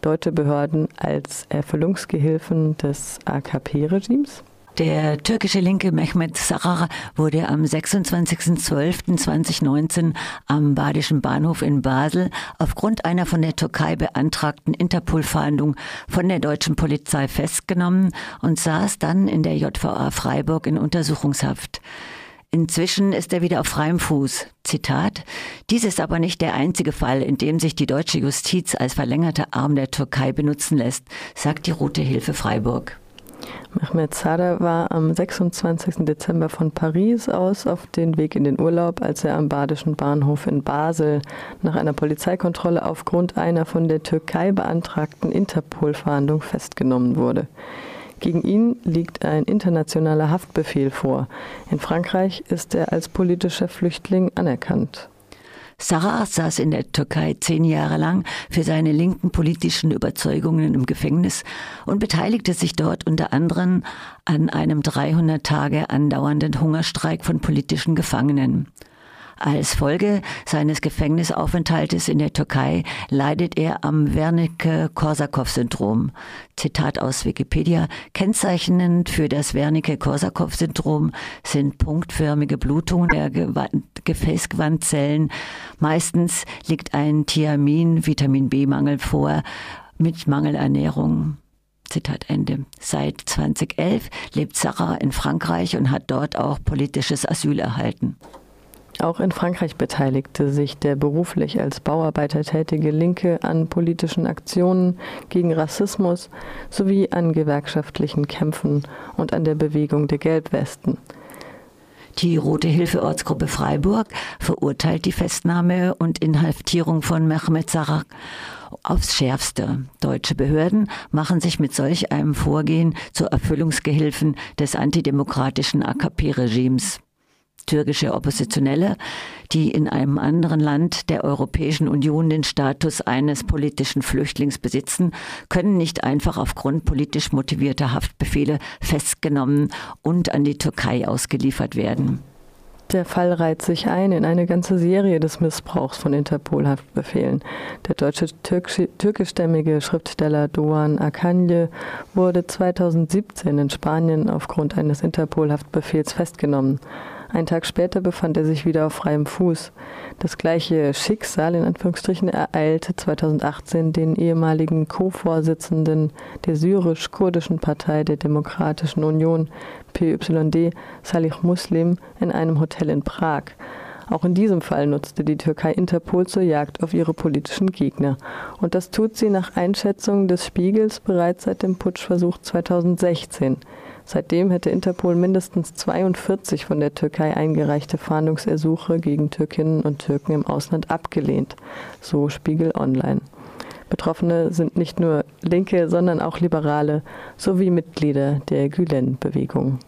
deutsche Behörden als Erfüllungsgehilfen des AKP-Regimes? Der türkische Linke Mehmet Sarar wurde am 26.12.2019 am Badischen Bahnhof in Basel aufgrund einer von der Türkei beantragten Interpol-Fahndung von der deutschen Polizei festgenommen und saß dann in der JVA Freiburg in Untersuchungshaft. Inzwischen ist er wieder auf freiem Fuß. Zitat. Dies ist aber nicht der einzige Fall, in dem sich die deutsche Justiz als verlängerter Arm der Türkei benutzen lässt, sagt die Rote Hilfe Freiburg. Mehmet Sadr war am 26. Dezember von Paris aus auf den Weg in den Urlaub, als er am Badischen Bahnhof in Basel nach einer Polizeikontrolle aufgrund einer von der Türkei beantragten Interpol-Fahndung festgenommen wurde. Gegen ihn liegt ein internationaler Haftbefehl vor. In Frankreich ist er als politischer Flüchtling anerkannt. Sarah saß in der Türkei zehn Jahre lang für seine linken politischen Überzeugungen im Gefängnis und beteiligte sich dort unter anderem an einem 300 Tage andauernden Hungerstreik von politischen Gefangenen. Als Folge seines Gefängnisaufenthaltes in der Türkei leidet er am Wernicke-Korsakow-Syndrom. Zitat aus Wikipedia. Kennzeichnend für das Wernicke-Korsakow-Syndrom sind punktförmige Blutungen der Gefäßgwandzellen. Meistens liegt ein Thiamin-Vitamin B-Mangel vor mit Mangelernährung. Zitat Ende. Seit 2011 lebt Sarah in Frankreich und hat dort auch politisches Asyl erhalten. Auch in Frankreich beteiligte sich der beruflich als Bauarbeiter tätige Linke an politischen Aktionen gegen Rassismus sowie an gewerkschaftlichen Kämpfen und an der Bewegung der Gelbwesten. Die Rote Hilfe Ortsgruppe Freiburg verurteilt die Festnahme und Inhaftierung von Mehmet Sarak aufs Schärfste. Deutsche Behörden machen sich mit solch einem Vorgehen zu Erfüllungsgehilfen des antidemokratischen AKP-Regimes türkische Oppositionelle, die in einem anderen Land der Europäischen Union den Status eines politischen Flüchtlings besitzen, können nicht einfach aufgrund politisch motivierter Haftbefehle festgenommen und an die Türkei ausgeliefert werden. Der Fall reiht sich ein in eine ganze Serie des Missbrauchs von Interpol-Haftbefehlen. Der deutsche türkischstämmige Schriftsteller Doğan Akanje wurde 2017 in Spanien aufgrund eines Interpol-Haftbefehls festgenommen. Ein Tag später befand er sich wieder auf freiem Fuß. Das gleiche Schicksal in Anführungsstrichen ereilte 2018 den ehemaligen Co-Vorsitzenden der syrisch-kurdischen Partei der Demokratischen Union PYD Salih Muslim in einem Hotel in Prag. Auch in diesem Fall nutzte die Türkei Interpol zur Jagd auf ihre politischen Gegner. Und das tut sie nach Einschätzung des Spiegels bereits seit dem Putschversuch 2016. Seitdem hätte Interpol mindestens 42 von der Türkei eingereichte Fahndungsersuche gegen Türkinnen und Türken im Ausland abgelehnt, so Spiegel Online. Betroffene sind nicht nur Linke, sondern auch Liberale sowie Mitglieder der Gülen-Bewegung.